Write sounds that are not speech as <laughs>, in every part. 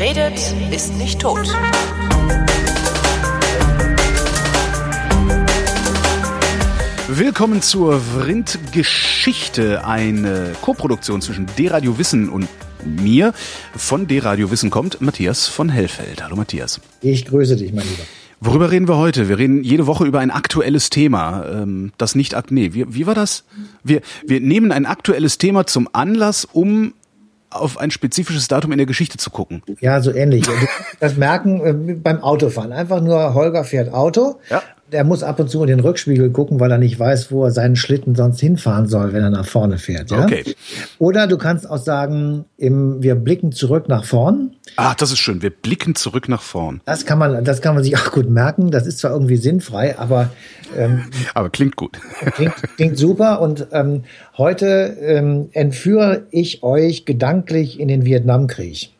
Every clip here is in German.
Wer redet, ist nicht tot. Willkommen zur Vrind-Geschichte, eine Koproduktion zwischen D-Radio Wissen und mir. Von D-Radio Wissen kommt Matthias von Hellfeld. Hallo Matthias. Ich grüße dich, mein Lieber. Worüber reden wir heute? Wir reden jede Woche über ein aktuelles Thema. Ähm, das nicht, nee, wie, wie war das? Wir, wir nehmen ein aktuelles Thema zum Anlass, um auf ein spezifisches Datum in der Geschichte zu gucken. Ja, so ähnlich. Das merken äh, beim Autofahren. Einfach nur Holger fährt Auto Ja. Der muss ab und zu in den Rückspiegel gucken, weil er nicht weiß, wo er seinen Schlitten sonst hinfahren soll, wenn er nach vorne fährt. Ja? Okay. Oder du kannst auch sagen, im, wir blicken zurück nach vorn. Ah, das ist schön. Wir blicken zurück nach vorn. Das kann man, das kann man sich <laughs> auch gut merken. Das ist zwar irgendwie sinnfrei, aber ähm, Aber klingt gut. klingt, klingt super. Und ähm, heute ähm, entführe ich euch gedanklich in den Vietnamkrieg.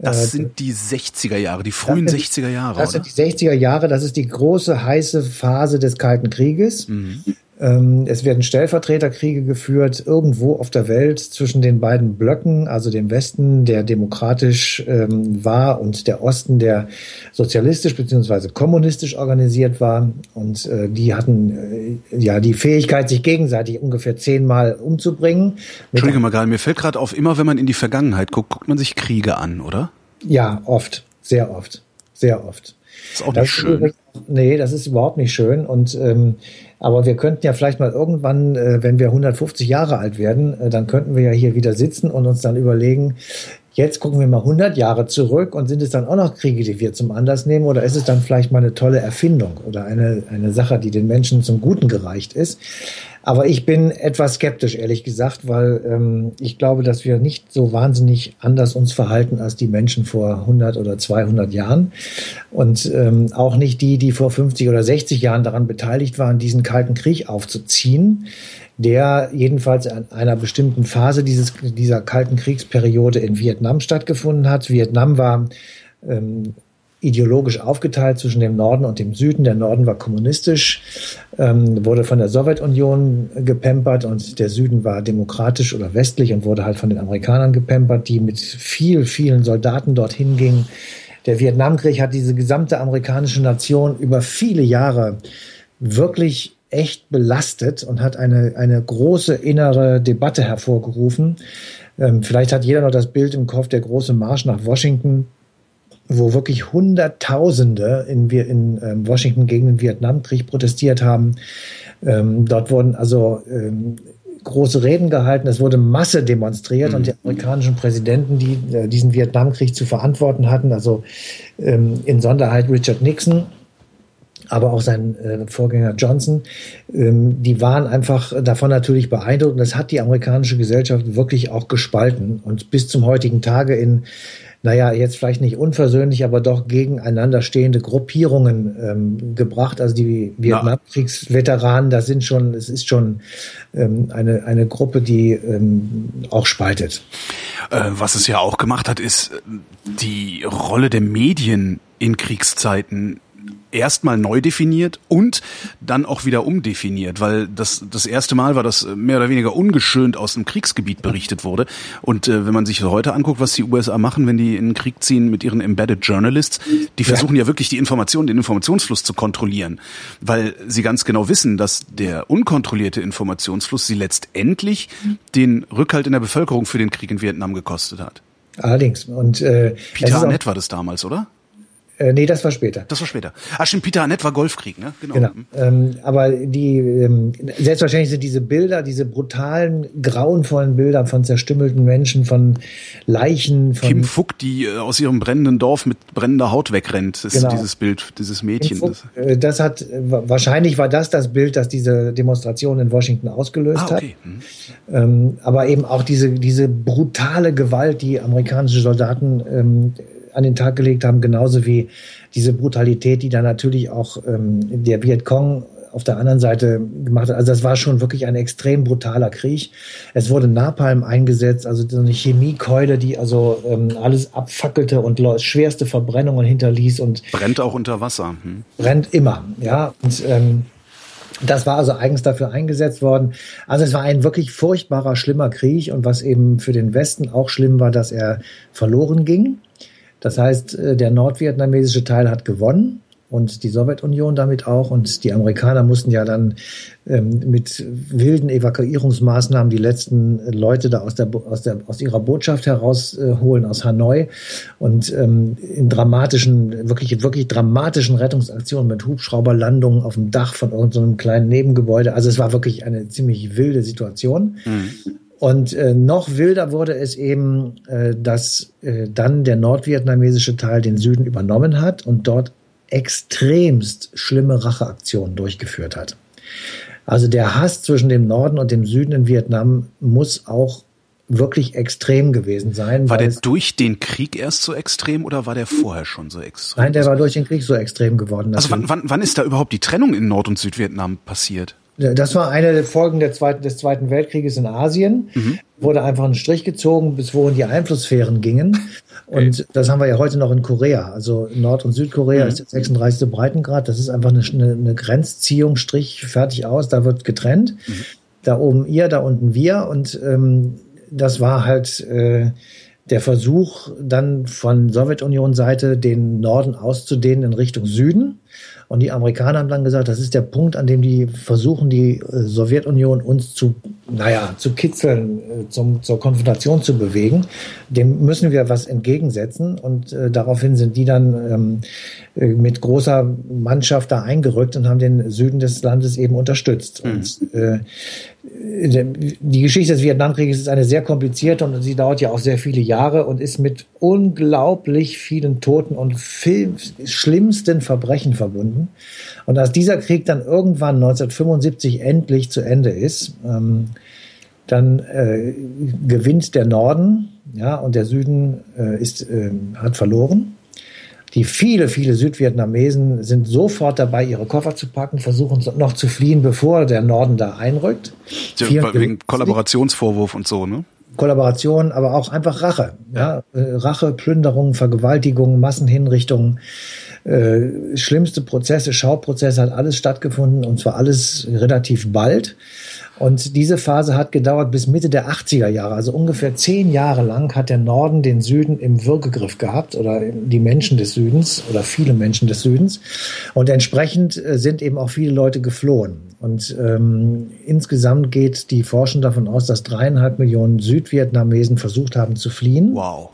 Das sind die 60er Jahre, die frühen sind- 60er Jahre. Das oder? sind die 60er Jahre, das ist die große heiße Phase des Kalten Krieges. Mhm. Ähm, es werden Stellvertreterkriege geführt, irgendwo auf der Welt zwischen den beiden Blöcken, also dem Westen, der demokratisch ähm, war, und der Osten, der sozialistisch beziehungsweise kommunistisch organisiert war. Und äh, die hatten äh, ja die Fähigkeit, sich gegenseitig ungefähr zehnmal umzubringen. Entschuldige mal gerade, mir fällt gerade auf, immer wenn man in die Vergangenheit guckt, guckt man sich Kriege an, oder? Ja, oft, sehr oft, sehr oft. Ist auch Das nicht schön. übrigens- Nee, das ist überhaupt nicht schön. Und ähm, aber wir könnten ja vielleicht mal irgendwann, äh, wenn wir 150 Jahre alt werden, äh, dann könnten wir ja hier wieder sitzen und uns dann überlegen, jetzt gucken wir mal 100 Jahre zurück und sind es dann auch noch Kriege, die wir zum Anlass nehmen oder ist es dann vielleicht mal eine tolle Erfindung oder eine, eine Sache, die den Menschen zum Guten gereicht ist? Aber ich bin etwas skeptisch, ehrlich gesagt, weil ähm, ich glaube, dass wir nicht so wahnsinnig anders uns verhalten als die Menschen vor 100 oder 200 Jahren. Und ähm, auch nicht die, die vor 50 oder 60 Jahren daran beteiligt waren, diesen Kalten Krieg aufzuziehen, der jedenfalls an einer bestimmten Phase dieses, dieser Kalten Kriegsperiode in Vietnam stattgefunden hat. Vietnam war ähm, ideologisch aufgeteilt zwischen dem Norden und dem Süden. Der Norden war kommunistisch, ähm, wurde von der Sowjetunion gepempert und der Süden war demokratisch oder westlich und wurde halt von den Amerikanern gepempert, die mit viel, vielen Soldaten dorthin gingen. Der Vietnamkrieg hat diese gesamte amerikanische Nation über viele Jahre wirklich echt belastet und hat eine, eine große innere Debatte hervorgerufen. Ähm, vielleicht hat jeder noch das Bild im Kopf, der große Marsch nach Washington, wo wirklich Hunderttausende in, in ähm, Washington gegen den Vietnamkrieg protestiert haben. Ähm, dort wurden also ähm, große Reden gehalten, es wurde Masse demonstriert und die amerikanischen Präsidenten, die äh, diesen Vietnamkrieg zu verantworten hatten, also ähm, in Sonderheit Richard Nixon, aber auch sein äh, Vorgänger Johnson, ähm, die waren einfach davon natürlich beeindruckt. Und das hat die amerikanische Gesellschaft wirklich auch gespalten und bis zum heutigen Tage in, naja, jetzt vielleicht nicht unversöhnlich, aber doch gegeneinander stehende Gruppierungen ähm, gebracht. Also die Vietnamkriegsveteranen, das sind schon, es ist schon ähm, eine, eine Gruppe, die ähm, auch spaltet. Äh, was es ja auch gemacht hat, ist äh, die Rolle der Medien in Kriegszeiten erstmal neu definiert und dann auch wieder umdefiniert, weil das das erste Mal war, dass äh, mehr oder weniger ungeschönt aus dem Kriegsgebiet berichtet wurde. Und äh, wenn man sich heute anguckt, was die USA machen, wenn die in den Krieg ziehen mit ihren Embedded Journalists, die versuchen ja wirklich die Information, den Informationsfluss zu kontrollieren, weil sie ganz genau wissen, dass der unkontrollierte Informationsfluss sie letztendlich den Rückhalt in der Bevölkerung für den Krieg in Vietnam gekostet hat. Allerdings. Und äh, Peter Arnett war das damals, oder? Äh, nee, das war später. Das war später. Ah, stimmt, Peter Arnett war Golfkrieg, ne? Genau. Genau. Ähm, aber die ähm, selbstverständlich sind diese Bilder, diese brutalen, grauenvollen Bilder von zerstümmelten Menschen, von Leichen, von Kim Fuck, die äh, aus ihrem brennenden Dorf mit brennender Haut wegrennt, ist Genau. dieses Bild, dieses Mädchen. Info- äh, das hat wahrscheinlich war das das Bild, das diese Demonstration in Washington ausgelöst ah, okay. Hat. Ähm, aber eben auch diese diese brutale Gewalt, die amerikanische Soldaten ähm, an den Tag gelegt haben, genauso wie diese Brutalität, die dann natürlich auch ähm, der Vietcong auf der anderen Seite gemacht hat. Also das war schon wirklich ein extrem brutaler Krieg. Es wurde Napalm eingesetzt, also so eine Chemiekeule, die also ähm, alles abfackelte und schwerste Verbrennungen hinterließ und Brennt auch unter Wasser. Hm. brennt immer. Ja, und ähm, das war also eigens dafür eingesetzt worden. Also es war ein wirklich furchtbarer, schlimmer Krieg und was eben für den Westen auch schlimm war, dass er verloren ging. Das heißt, äh, der nordvietnamesische Teil hat gewonnen und die Sowjetunion damit auch. Und die Amerikaner mussten ja dann ähm, mit wilden Evakuierungsmaßnahmen die letzten Leute da aus, der, aus, der, aus ihrer Botschaft herausholen, aus Hanoi. Und ähm, in dramatischen, wirklich, wirklich dramatischen Rettungsaktionen mit Hubschrauberlandungen auf dem Dach von irgendeinem so kleinen Nebengebäude. Also es war wirklich eine ziemlich wilde Situation. Mhm. Und äh, noch wilder wurde es eben, äh, dass äh, dann der nordvietnamesische Teil den Süden übernommen hat und dort extremst schlimme Racheaktionen durchgeführt hat. Also der Hass zwischen dem Norden und dem Süden in Vietnam muss auch wirklich extrem gewesen sein. War der durch den Krieg erst so extrem oder war der vorher schon so extrem? Nein, der war durch den Krieg so extrem geworden. Also wann, wann, wann ist da überhaupt die Trennung in Nord- und Südvietnam passiert? Das war eine der Folgen der zweiten, des Zweiten Weltkrieges in Asien. Mhm. Wurde einfach ein Strich gezogen, bis wohin die Einflusssphären gingen. Und das haben wir ja heute noch in Korea. Also Nord- und Südkorea mhm. ist der 36. Breitengrad. Das ist einfach eine, eine, Grenzziehung, Strich, fertig aus. Da wird getrennt. Mhm. Da oben ihr, da unten wir. Und ähm, das war halt äh, der Versuch, dann von Sowjetunion-Seite den Norden auszudehnen in Richtung Süden. Und die Amerikaner haben dann gesagt, das ist der Punkt, an dem die versuchen, die äh, Sowjetunion uns zu, naja, zu kitzeln, äh, zum, zur Konfrontation zu bewegen. Dem müssen wir was entgegensetzen. Und äh, daraufhin sind die dann ähm, äh, mit großer Mannschaft da eingerückt und haben den Süden des Landes eben unterstützt. Mhm. Und äh, die Geschichte des Vietnamkrieges ist eine sehr komplizierte und sie dauert ja auch sehr viele Jahre und ist mit unglaublich vielen Toten und schlimmsten Verbrechen verbunden. Und als dieser Krieg dann irgendwann 1975 endlich zu Ende ist, ähm, dann äh, gewinnt der Norden, ja, und der Süden äh, ist, äh, hat verloren die viele, viele Südvietnamesen sind sofort dabei, ihre Koffer zu packen, versuchen noch zu fliehen, bevor der Norden da einrückt. Ja, wegen Kollaborationsvorwurf und so, ne? Kollaboration, aber auch einfach Rache. Ja? Äh, Rache, Plünderungen, Vergewaltigungen, Massenhinrichtungen, äh, schlimmste Prozesse, Schauprozesse hat alles stattgefunden und zwar alles relativ bald. Und diese Phase hat gedauert bis Mitte der 80er Jahre, also ungefähr zehn Jahre lang hat der Norden den Süden im Würgegriff gehabt oder die Menschen des Südens oder viele Menschen des Südens. Und entsprechend äh, sind eben auch viele Leute geflohen. Und ähm, insgesamt geht die Forschung davon aus, dass dreieinhalb Millionen Südvietnamesen versucht haben zu fliehen. Wow.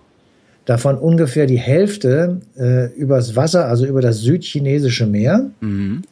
Davon ungefähr die Hälfte äh, übers Wasser, also über das südchinesische Meer. Mhm.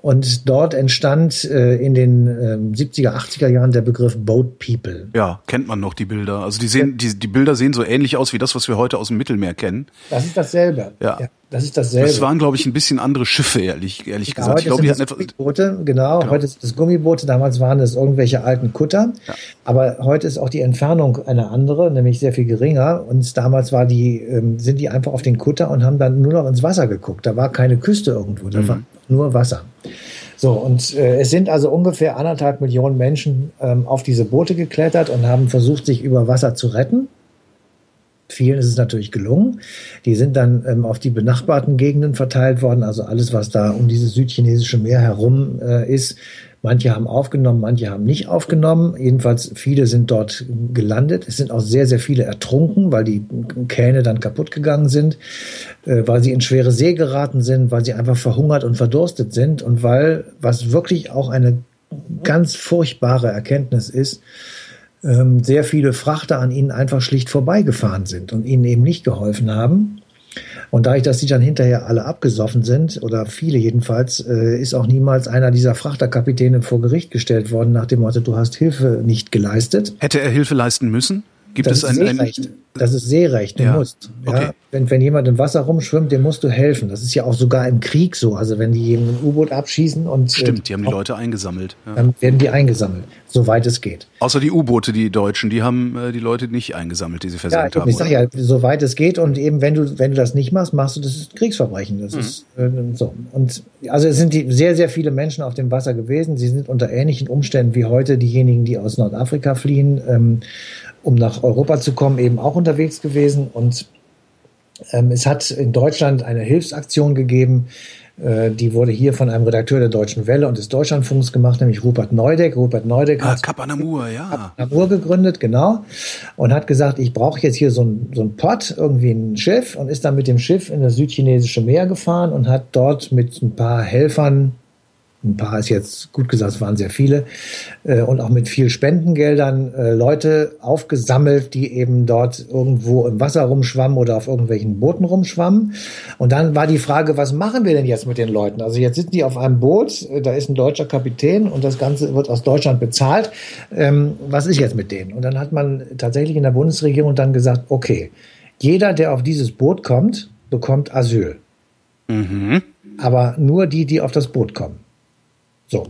Und dort entstand äh, in den äh, 70er, 80er Jahren der Begriff Boat People. Ja, kennt man noch die Bilder. Also die sehen, die, die Bilder sehen so ähnlich aus wie das, was wir heute aus dem Mittelmeer kennen. Das ist dasselbe. Ja. ja das ist dasselbe. Das waren, glaube ich, ein bisschen andere Schiffe, ehrlich, ehrlich ja, gesagt. Ich glaube, die hatten etwas. Gummiboote, genau, genau. Heute sind es Gummiboote. Damals waren es irgendwelche alten Kutter. Ja. Aber heute ist auch die Entfernung eine andere, nämlich sehr viel geringer. Und damals war die, ähm, sind die einfach auf den Kutter und haben dann nur noch ins Wasser geguckt. Da war keine Küste irgendwo. Da mhm. war nur Wasser. So, und äh, es sind also ungefähr anderthalb Millionen Menschen ähm, auf diese Boote geklettert und haben versucht, sich über Wasser zu retten. Vielen ist es natürlich gelungen. Die sind dann ähm, auf die benachbarten Gegenden verteilt worden, also alles, was da um dieses südchinesische Meer herum äh, ist, Manche haben aufgenommen, manche haben nicht aufgenommen. Jedenfalls viele sind dort gelandet. Es sind auch sehr, sehr viele ertrunken, weil die Kähne dann kaputt gegangen sind, äh, weil sie in schwere See geraten sind, weil sie einfach verhungert und verdurstet sind und weil, was wirklich auch eine ganz furchtbare Erkenntnis ist, ähm, sehr viele Frachter an ihnen einfach schlicht vorbeigefahren sind und ihnen eben nicht geholfen haben. Und dadurch, dass die dann hinterher alle abgesoffen sind, oder viele jedenfalls, äh, ist auch niemals einer dieser Frachterkapitäne vor Gericht gestellt worden nach dem Motto, du hast Hilfe nicht geleistet. Hätte er Hilfe leisten müssen? Gibt das es ein, Seerecht. Ein das ist Seerecht. Du ja. musst. Ja? Okay. Wenn, wenn jemand im Wasser rumschwimmt, dem musst du helfen. Das ist ja auch sogar im Krieg so. Also wenn die ein U-Boot abschießen und. Äh, Stimmt, die haben die Leute eingesammelt. Ja. Dann werden die eingesammelt, soweit es geht. Außer die U-Boote, die Deutschen, die haben äh, die Leute nicht eingesammelt, die sie versenkt ja, haben. Ich sage ja, soweit es geht. Und eben, wenn du, wenn du das nicht machst, machst du das Kriegsverbrechen. Das mhm. ist äh, so. Und also es sind die, sehr, sehr viele Menschen auf dem Wasser gewesen. Sie sind unter ähnlichen Umständen wie heute diejenigen, die aus Nordafrika fliehen. Ähm, um nach Europa zu kommen, eben auch unterwegs gewesen. Und ähm, es hat in Deutschland eine Hilfsaktion gegeben, Äh, die wurde hier von einem Redakteur der Deutschen Welle und des Deutschlandfunks gemacht, nämlich Rupert Neudeck. Rupert Neudeck ah, hat Anamur, ja. Anamur gegründet, genau. Und hat gesagt, ich brauche jetzt hier so ein, so ein Pott, irgendwie ein Schiff und ist dann mit dem Schiff in das südchinesische Meer gefahren und hat dort mit ein paar Helfern ein paar ist jetzt gut gesagt, es waren sehr viele, äh, und auch mit viel Spendengeldern äh, Leute aufgesammelt, die eben dort irgendwo im Wasser rumschwammen oder auf irgendwelchen Booten rumschwammen. Und dann war die Frage, was machen wir denn jetzt mit den Leuten? Also jetzt sitzen die auf einem Boot, äh, da ist ein deutscher Kapitän und das Ganze wird aus Deutschland bezahlt. Ähm, was ist jetzt mit denen? Und dann hat man tatsächlich in der Bundesregierung dann gesagt, okay, jeder, der auf dieses Boot kommt, bekommt Asyl. Mhm. Aber nur die, die auf das Boot kommen. So.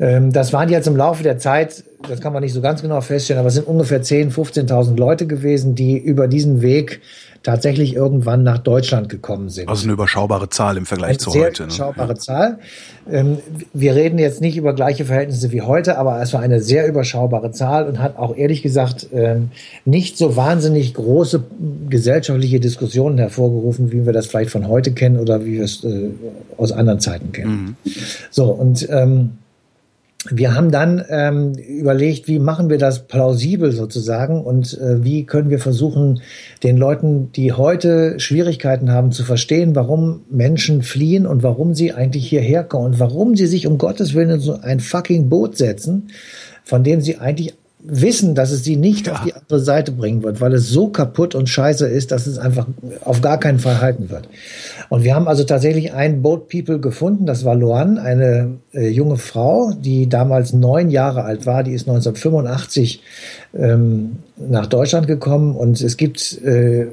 Ähm, das waren jetzt im Laufe der Zeit, das kann man nicht so ganz genau feststellen, aber es sind ungefähr 10.000, 15.000 Leute gewesen, die über diesen Weg tatsächlich irgendwann nach Deutschland gekommen sind. Also eine überschaubare Zahl im Vergleich eine zu sehr heute. Eine überschaubare ne? Zahl. Ähm, wir reden jetzt nicht über gleiche Verhältnisse wie heute, aber es war eine sehr überschaubare Zahl und hat auch ehrlich gesagt ähm, nicht so wahnsinnig große gesellschaftliche Diskussionen hervorgerufen, wie wir das vielleicht von heute kennen oder wie wir es äh, aus anderen Zeiten kennen. Mhm. So, und ähm, wir haben dann ähm, überlegt, wie machen wir das plausibel sozusagen und äh, wie können wir versuchen, den Leuten, die heute Schwierigkeiten haben, zu verstehen, warum Menschen fliehen und warum sie eigentlich hierher kommen und warum sie sich um Gottes Willen in so ein fucking Boot setzen, von dem sie eigentlich wissen, dass es sie nicht ja. auf die andere Seite bringen wird, weil es so kaputt und scheiße ist, dass es einfach auf gar keinen Fall halten wird. Und wir haben also tatsächlich ein Boat People gefunden, das war Luan, eine äh, junge Frau, die damals neun Jahre alt war, die ist 1985 ähm, nach Deutschland gekommen und es gibt äh,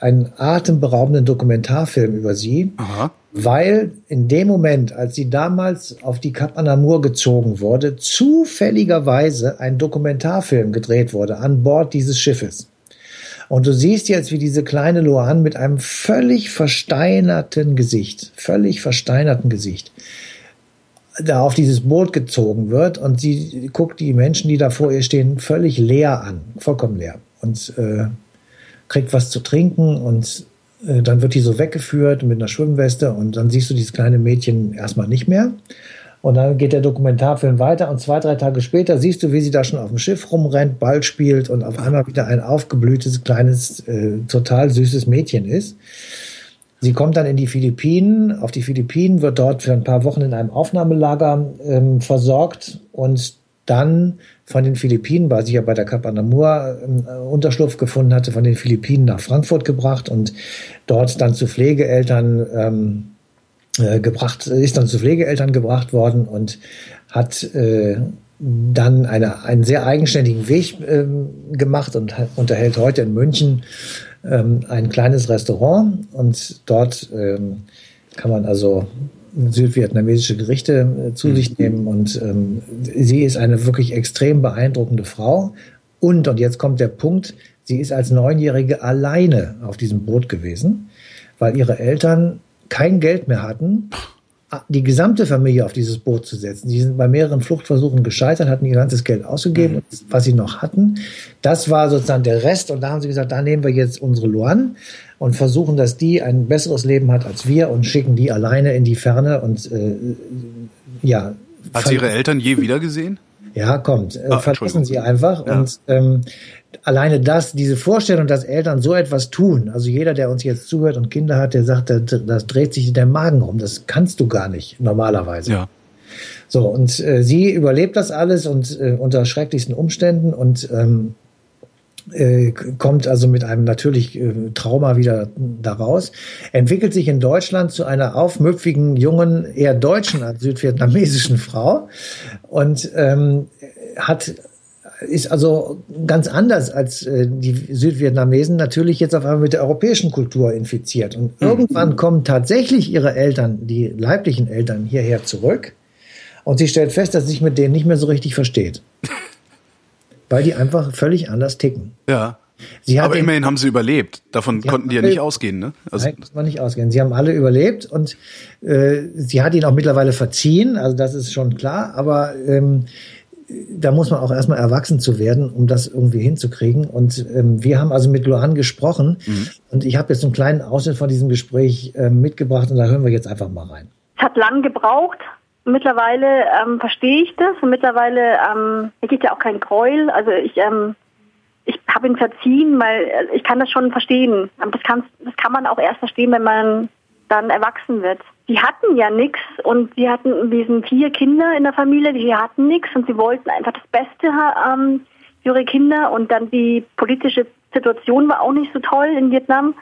einen atemberaubenden Dokumentarfilm über sie. Aha weil in dem Moment, als sie damals auf die Cap Anamur gezogen wurde, zufälligerweise ein Dokumentarfilm gedreht wurde an Bord dieses Schiffes. Und du siehst jetzt, wie diese kleine Loan mit einem völlig versteinerten Gesicht, völlig versteinerten Gesicht, da auf dieses Boot gezogen wird und sie guckt die Menschen, die da vor ihr stehen, völlig leer an, vollkommen leer und äh, kriegt was zu trinken und äh, dann wird die so weggeführt mit einer Schwimmweste und dann siehst du dieses kleine Mädchen erstmal nicht mehr. Und dann geht der Dokumentarfilm weiter und zwei, drei Tage später siehst du, wie sie da schon auf dem Schiff rumrennt, Ball spielt und auf einmal wieder ein aufgeblühtes, kleines, äh, total süßes Mädchen ist. Sie kommt dann in die Philippinen. Auf die Philippinen wird dort für ein paar Wochen in einem Aufnahmelager ähm, versorgt und dann von den Philippinen, weil sie ja bei der Cap Anamur äh, Unterschlupf gefunden hatte, von den Philippinen nach Frankfurt gebracht und dort dann zu Pflegeeltern ähm, äh, gebracht, ist dann zu Pflegeeltern gebracht worden und hat äh, dann eine, einen sehr eigenständigen Weg ähm, gemacht und unterhält heute in München ähm, ein kleines Restaurant und dort ähm, kann man also südvietnamesische Gerichte äh, zu sich mhm. nehmen. Und ähm, sie ist eine wirklich extrem beeindruckende Frau. Und, und jetzt kommt der Punkt, sie ist als Neunjährige alleine auf diesem Boot gewesen, weil ihre Eltern kein Geld mehr hatten, die gesamte Familie auf dieses Boot zu setzen. Sie sind bei mehreren Fluchtversuchen gescheitert, hatten ihr ganzes Geld ausgegeben, mhm. was sie noch hatten. Das war sozusagen der Rest. Und da haben sie gesagt, da nehmen wir jetzt unsere Luan und versuchen, dass die ein besseres Leben hat als wir und schicken die alleine in die Ferne und äh, ja. Hat sie ihre Eltern je wiedergesehen? Ja, kommt. Äh, ah, verlassen sie einfach. Ja. Und ähm, alleine das, diese Vorstellung, dass Eltern so etwas tun, also jeder, der uns jetzt zuhört und Kinder hat, der sagt, das, das dreht sich der Magen rum. Das kannst du gar nicht normalerweise. Ja. So, und äh, sie überlebt das alles und äh, unter schrecklichsten Umständen und ähm, äh, kommt also mit einem natürlich äh, Trauma wieder daraus, entwickelt sich in Deutschland zu einer aufmüpfigen, jungen, eher deutschen als südvietnamesischen <laughs> Frau und ähm, hat ist also ganz anders als äh, die Südvietnamesen natürlich jetzt auf einmal mit der europäischen Kultur infiziert. Und mhm. irgendwann kommen tatsächlich ihre Eltern, die leiblichen Eltern, hierher zurück. Und sie stellt fest, dass sie sich mit denen nicht mehr so richtig versteht <laughs> weil die einfach völlig anders ticken. Ja. Aber den, immerhin haben sie überlebt. Davon konnten die ja nicht ausgehen, ne? Also nein, konnte man nicht ausgehen. Sie haben alle überlebt und äh, sie hat ihn auch mittlerweile verziehen, also das ist schon klar. Aber ähm, da muss man auch erstmal erwachsen zu werden, um das irgendwie hinzukriegen. Und ähm, wir haben also mit Luan gesprochen mhm. und ich habe jetzt einen kleinen Ausschnitt von diesem Gespräch äh, mitgebracht und da hören wir jetzt einfach mal rein. Es hat lang gebraucht. Mittlerweile ähm, verstehe ich das und mittlerweile ähm, gibt ja auch kein Gräuel. Also ich ähm, ich habe ihn verziehen, weil äh, ich kann das schon verstehen. Das kann, das kann man auch erst verstehen, wenn man dann erwachsen wird. Die hatten ja nichts und sie hatten, wir sind vier Kinder in der Familie, die hatten nichts und sie wollten einfach das Beste ähm, für ihre Kinder und dann die politische Situation war auch nicht so toll in Vietnam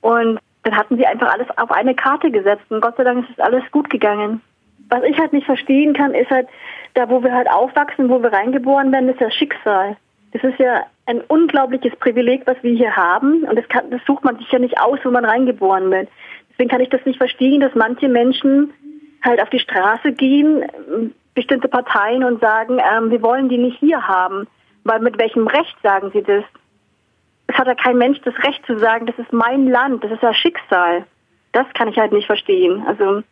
und dann hatten sie einfach alles auf eine Karte gesetzt und Gott sei Dank ist es alles gut gegangen. Was ich halt nicht verstehen kann, ist halt, da wo wir halt aufwachsen, wo wir reingeboren werden, ist das Schicksal. Das ist ja ein unglaubliches Privileg, was wir hier haben und das, kann, das sucht man sich ja nicht aus, wo man reingeboren wird. Deswegen kann ich das nicht verstehen, dass manche Menschen halt auf die Straße gehen, bestimmte Parteien und sagen, ähm, wir wollen die nicht hier haben. Weil mit welchem Recht sagen sie das? Es hat ja kein Mensch das Recht zu sagen, das ist mein Land, das ist ja Schicksal. Das kann ich halt nicht verstehen. Also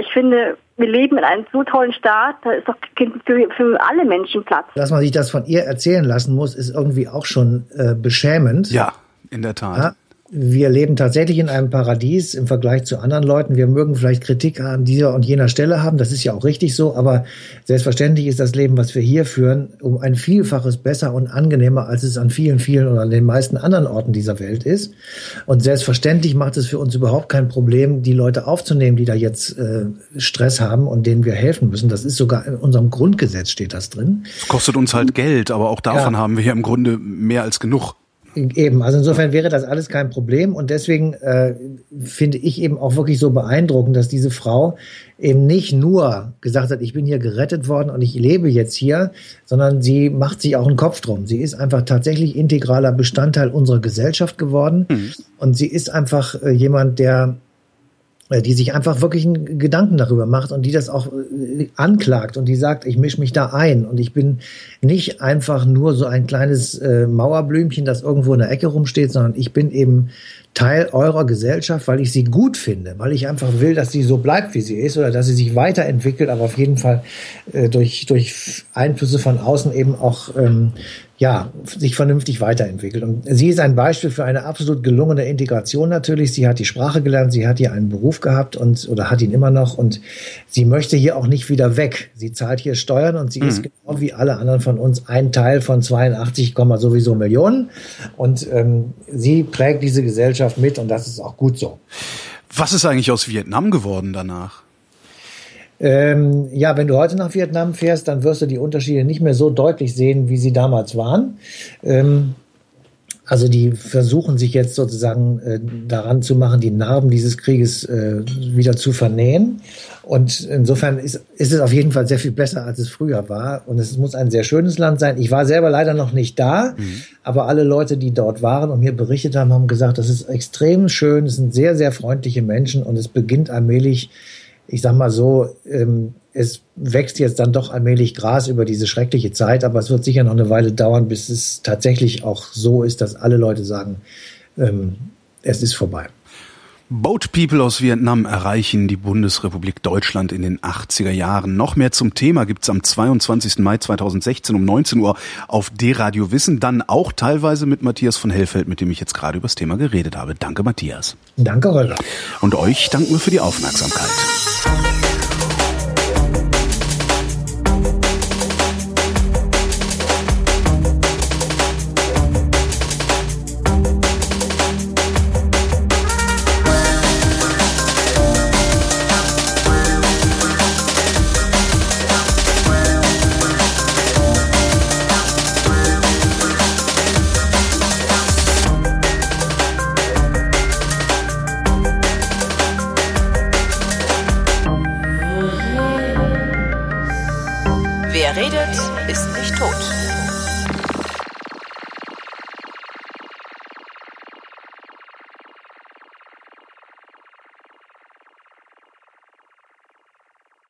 ich finde, wir leben in einem so tollen Staat, da ist doch für, für alle Menschen Platz. Dass man sich das von ihr erzählen lassen muss, ist irgendwie auch schon äh, beschämend. Ja, in der Tat. Ja, wir leben tatsächlich in einem Paradies im Vergleich zu anderen Leuten. Wir mögen vielleicht Kritik an dieser und jener Stelle haben, das ist ja auch richtig so, aber selbstverständlich ist das Leben, was wir hier führen, um ein Vielfaches besser und angenehmer, als es an vielen, vielen oder an den meisten anderen Orten dieser Welt ist. Und selbstverständlich macht es für uns überhaupt kein Problem, die Leute aufzunehmen, die da jetzt äh, Stress haben und denen wir helfen müssen. Das ist sogar in unserem Grundgesetz steht das drin. Es kostet uns halt Geld, aber auch davon ja. haben wir hier im Grunde mehr als genug. Eben, also insofern wäre das alles kein Problem und deswegen äh, finde ich eben auch wirklich so beeindruckend, dass diese Frau eben nicht nur gesagt hat, ich bin hier gerettet worden und ich lebe jetzt hier, sondern sie macht sich auch einen Kopf drum. Sie ist einfach tatsächlich integraler Bestandteil unserer Gesellschaft geworden mhm. und sie ist einfach äh, jemand, der die sich einfach wirklich einen Gedanken darüber macht und die das auch äh, anklagt und die sagt, ich mische mich da ein und ich bin nicht einfach nur so ein kleines äh, Mauerblümchen, das irgendwo in der Ecke rumsteht, sondern ich bin eben Teil eurer Gesellschaft, weil ich sie gut finde, weil ich einfach will, dass sie so bleibt, wie sie ist oder dass sie sich weiterentwickelt, aber auf jeden Fall äh, durch, durch Einflüsse von außen eben auch ähm, ja, sich vernünftig weiterentwickelt. Und sie ist ein Beispiel für eine absolut gelungene Integration natürlich. Sie hat die Sprache gelernt, sie hat hier einen Beruf gehabt und oder hat ihn immer noch und sie möchte hier auch nicht wieder weg. Sie zahlt hier Steuern und sie mhm. ist genau wie alle anderen von uns ein Teil von 82, sowieso Millionen und ähm, sie prägt diese Gesellschaft mit und das ist auch gut so. Was ist eigentlich aus Vietnam geworden danach? Ähm, ja, wenn du heute nach Vietnam fährst, dann wirst du die Unterschiede nicht mehr so deutlich sehen, wie sie damals waren. Ähm, also die versuchen sich jetzt sozusagen äh, daran zu machen, die Narben dieses Krieges äh, wieder zu vernähen. Und insofern ist, ist es auf jeden Fall sehr viel besser, als es früher war. Und es muss ein sehr schönes Land sein. Ich war selber leider noch nicht da, mhm. aber alle Leute, die dort waren und mir berichtet haben, haben gesagt, das ist extrem schön, es sind sehr, sehr freundliche Menschen und es beginnt allmählich ich sag mal so, ähm, es wächst jetzt dann doch allmählich Gras über diese schreckliche Zeit, aber es wird sicher noch eine Weile dauern, bis es tatsächlich auch so ist, dass alle Leute sagen, ähm, es ist vorbei. Boat People aus Vietnam erreichen die Bundesrepublik Deutschland in den 80er Jahren. Noch mehr zum Thema gibt's am 22. Mai 2016 um 19 Uhr auf D-Radio Wissen, dann auch teilweise mit Matthias von Hellfeld, mit dem ich jetzt gerade über das Thema geredet habe. Danke, Matthias. Danke, Holger. Und euch danken wir für die Aufmerksamkeit.